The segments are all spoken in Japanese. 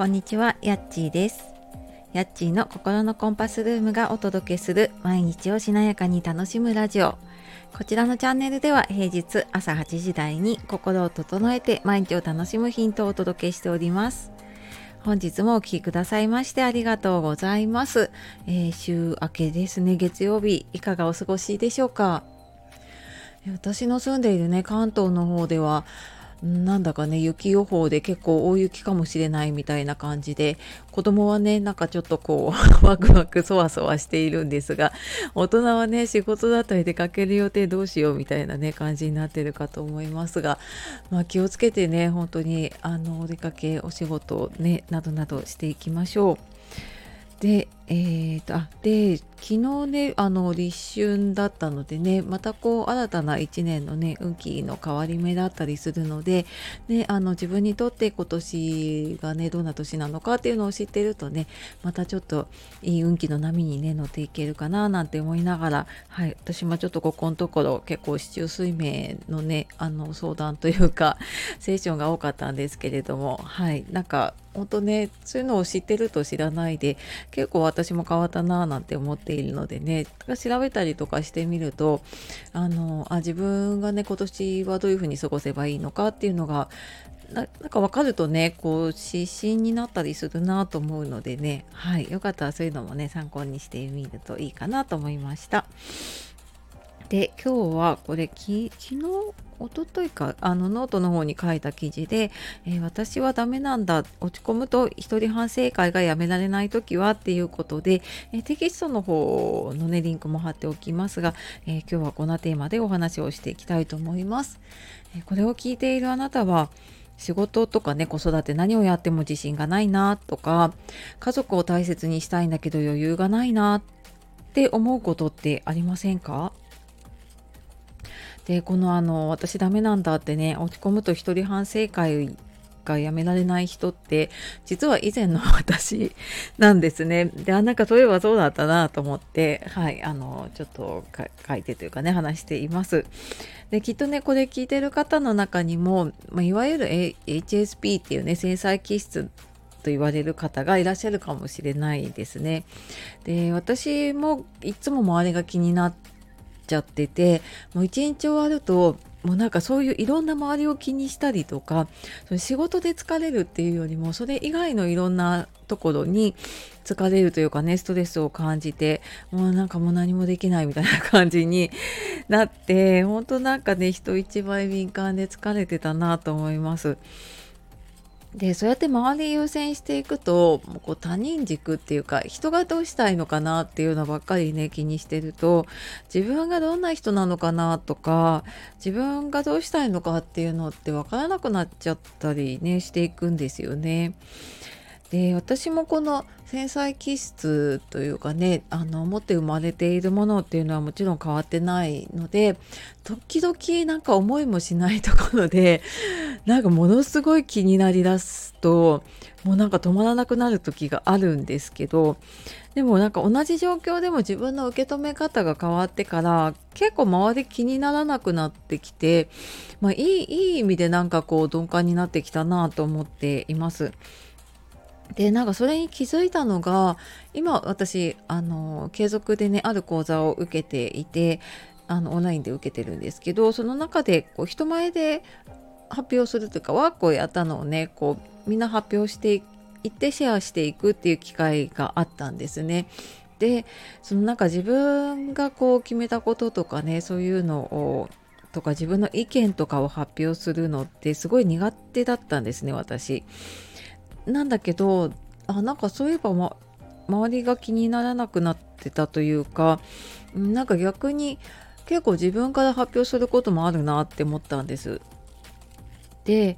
こんにちは、やっちーです。やっちーの心のコンパスルームがお届けする毎日をしなやかに楽しむラジオ。こちらのチャンネルでは平日朝8時台に心を整えて毎日を楽しむヒントをお届けしております。本日もお聴きくださいましてありがとうございます、えー、週明けですね、月曜日いかがお過ごしでしょうか？私の住んでいるね、関東の方ではなんだかね雪予報で結構大雪かもしれないみたいな感じで子供はねなんかちょっとこう ワクワクそわそわしているんですが大人はね仕事だったり出かける予定どうしようみたいなね感じになってるかと思いますが、まあ、気をつけてね本当にあのお出かけお仕事ねなどなどしていきましょう。でえーと、あで昨日ねあの立春だったのでねまたこう新たな1年のね運気の変わり目だったりするので、ね、あの自分にとって今年がねどんな年なのかっていうのを知ってるとねまたちょっといい運気の波にね乗っていけるかななんて思いながら、はい、私もちょっとここのところ結構市中水明のねあの相談というかセッションが多かったんですけれどもはいなんか本当ねそういうのを知ってると知らないで結構私も変わったなぁなんて思っているのでね調べたりとかしてみるとあのあ自分がね今年はどういうふうに過ごせばいいのかっていうのがなんか分かるとねこう指針になったりするなと思うのでねはいよかったらそういうのもね参考にしてみるといいかなと思いました。で今日はこれき昨日？おとといかあのノートの方に書いた記事で、えー、私はダメなんだ落ち込むと一人反省会がやめられない時はっていうことで、えー、テキストの方のねリンクも貼っておきますが、えー、今日はこのテーマでお話をしていきたいと思います、えこれを聞いているあなたは仕事とかね子育て何をやっても自信がないなとか家族を大切にしたいんだけど余裕がないなって思うことってありませんか？でこのあの私ダメなんだってね落ち込むと一人反省会がやめられない人って実は以前の 私なんですね。であなんかそういえばそうだったなと思ってはいあのちょっと書いてというかね話しています。できっとねこれ聞いてる方の中にも、まあ、いわゆる、HSP っていうね繊細気質と言われる方がいらっしゃるかもしれないですね。で私もいつも周りが気になってちゃっててもう一日終わるともうなんかそういういろんな周りを気にしたりとかその仕事で疲れるっていうよりもそれ以外のいろんなところに疲れるというかねストレスを感じてもうなんかもう何もできないみたいな感じに なって本当なんかね人一倍敏感で疲れてたなと思います。でそうやって周り優先していくとこう他人軸っていうか人がどうしたいのかなっていうのばっかりね気にしてると自分がどんな人なのかなとか自分がどうしたいのかっていうのって分からなくなっちゃったりねしていくんですよね。で私もこの繊細気質というかねあの持って生まれているものっていうのはもちろん変わってないので時々なんか思いもしないところで なんかものすごい気になりだすともうなんか止まらなくなる時があるんですけどでもなんか同じ状況でも自分の受け止め方が変わってから結構周り気にならなくなってきて、まあ、いいいい意味でなんかこう鈍感になってきたなと思っています。でなんかそれに気づいたのが今私あの継続でねある講座を受けていてあのオンラインで受けてるんですけどその中でこう人前で発表するというかワークをやったのをねこうみんな発表していってシェアしていくっていう機会があったんですね。でそのなんか自分がこう決めたこととかねそういうのをとか自分の意見とかを発表するのってすごい苦手だったんですね私。なんだけどあなんかそういえば、ま、周りが気にならなくなってたというかなんか逆に結構自分から発表することもあるなって思ったんです。で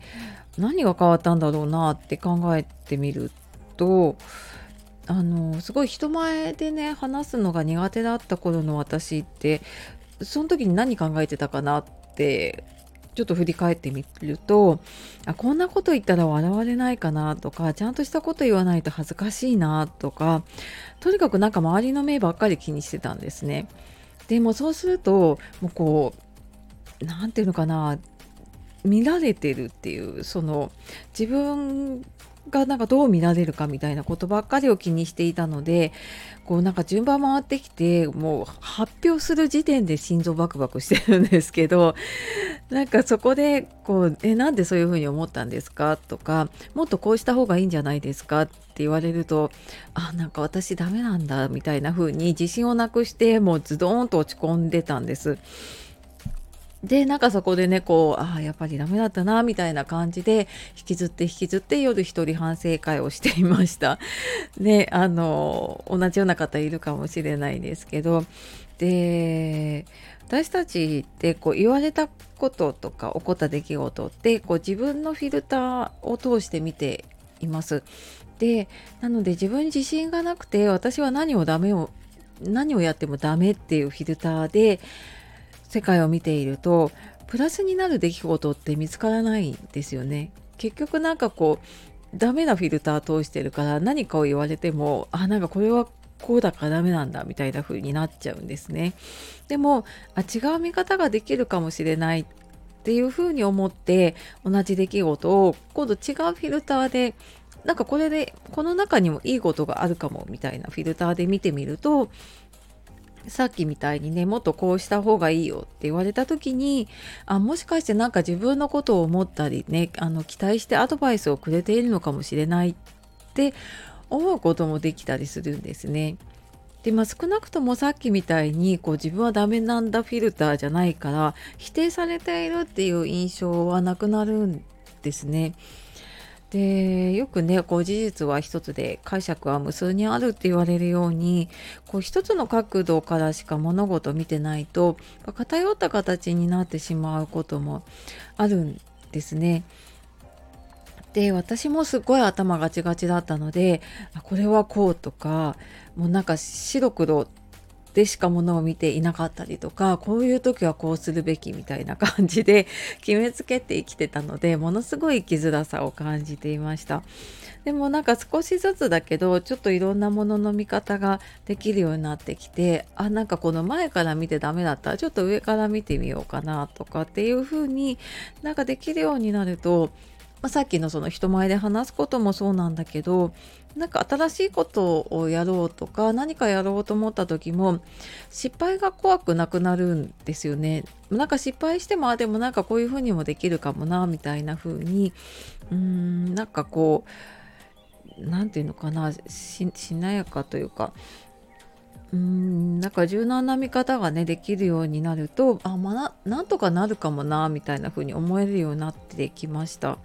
何が変わったんだろうなって考えてみるとあのすごい人前でね話すのが苦手だった頃の私ってその時に何考えてたかなってちょっと振り返ってみるとあこんなこと言ったら笑われないかなとかちゃんとしたこと言わないと恥ずかしいなとかとにかくなんか周りの目ばっかり気にしてたんですね。でもそうするともうこう何て言うのかな見られてるっていうその自分がなんかどう見られるかみたいなことばっかりを気にしていたのでこうなんか順番回ってきてもう発表する時点で心臓バクバクしてるんですけどなんかそこでこう「えなんでそういうふうに思ったんですか?」とか「もっとこうした方がいいんじゃないですか?」って言われると「あなんか私ダメなんだ」みたいな風に自信をなくしてもうズドーンと落ち込んでたんです。でなんかそこでねこうああやっぱりダメだったなみたいな感じで引きずって引きずって夜一人反省会をしていました。ねあの同じような方いるかもしれないですけどで私たちってこう言われたこととか起こった出来事ってこう自分のフィルターを通して見ています。でなので自分自信がなくて私は何をダメを何をやってもダメっていうフィルターで世界を見ているとプラスになる出来事って見つからないんですよね。結局なんかこうダメなフィルター通してるから何かを言われてもあなんかこれはこうだからダメなんだみたいな風になっちゃうんですね。でもあ違う見方ができるかもしれないっていう風に思って同じ出来事を今度違うフィルターでなんかこれでこの中にもいいことがあるかもみたいなフィルターで見てみるとさっきみたいにねもっとこうした方がいいよって言われた時にあもしかしてなんか自分のことを思ったりねあの期待してアドバイスをくれているのかもしれないって思うこともできたりするんですね。でまあ、少なくともさっきみたいにこう自分はダメなんだフィルターじゃないから否定されているっていう印象はなくなるんですね。でよくねこう事実は一つで解釈は無数にあるって言われるようにこう一つの角度からしか物事を見てないと偏った形になってしまうこともあるんですね。で私もすごい頭ガチガチだったのでこれはこうとかもうなんか白黒でしかものを見ていなかったりとかこういう時はこうするべきみたいな感じで 決めつけて生きてたのでものすごい生きづらさを感じていました。でもなんか少しずつだけどちょっといろんなものの見方ができるようになってきてあなんかこの前から見てダメだったらちょっと上から見てみようかなとかっていう風になんかできるようになるとまあ、さっきのその人前で話すこともそうなんだけどなんか新しいことをやろうとか何かやろうと思った時も失敗が怖くなくなるんですよね。なんか失敗してもあでもなんかこういうふうにもできるかもなみたいな風にうーんなんかこう何て言うのかなしなやかというかなんか柔軟な見方がねできるようになるとあまあなんとかなるかもなみたいな風に思えるようになってきました。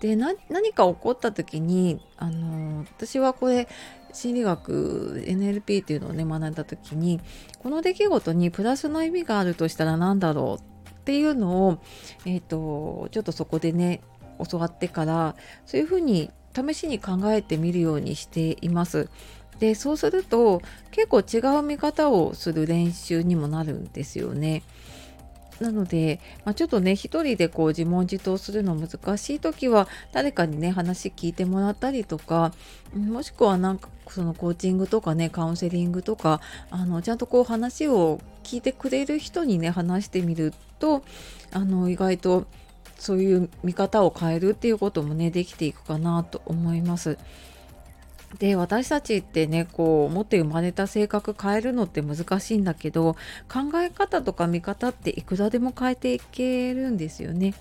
で何か起こった時にあの私はこれ心理学 NLP っていうのをね学んだ時にこの出来事にプラスの意味があるとしたら何だろうっていうのを、えーと、ちょっとそこでね教わってからそういうふうに試しに考えてみるようにしています。でそうすると結構違う見方をする練習にもなるんですよね。なので、まあ、ちょっとね一人でこう自問自答するの難しい時は誰かにね話聞いてもらったりとかもしくはなんかそのコーチングとかねカウンセリングとかあのちゃんとこう話を聞いてくれる人にね話してみるとあの意外とそういう見方を変えるっていうこともねできていくかなと思います。で私たちってねこう持って生まれた性格変えるのって難しいんだけど考え方とか見方っていくらでも変えていけるんですよね。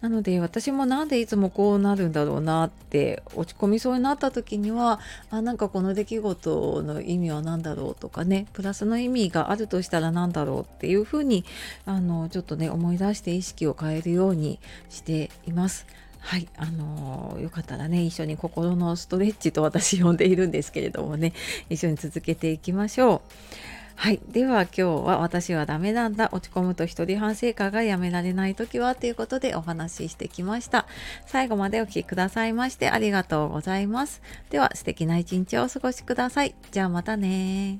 なので私もなんでいつもこうなるんだろうなって落ち込みそうになった時にはあなんかこの出来事の意味は何だろうとかねプラスの意味があるとしたら何だろうっていうふうにあのちょっとね思い出して意識を変えるようにしています。はい、あの、よかったらね、一緒に心のストレッチと私呼んでいるんですけれどもね、一緒に続けていきましょう。はい。では今日は私はダメなんだ。落ち込むと一人反省会がやめられない時はということでお話ししてきました。最後までお聴きくださいましてありがとうございます。では素敵な一日をお過ごしください。じゃあまたね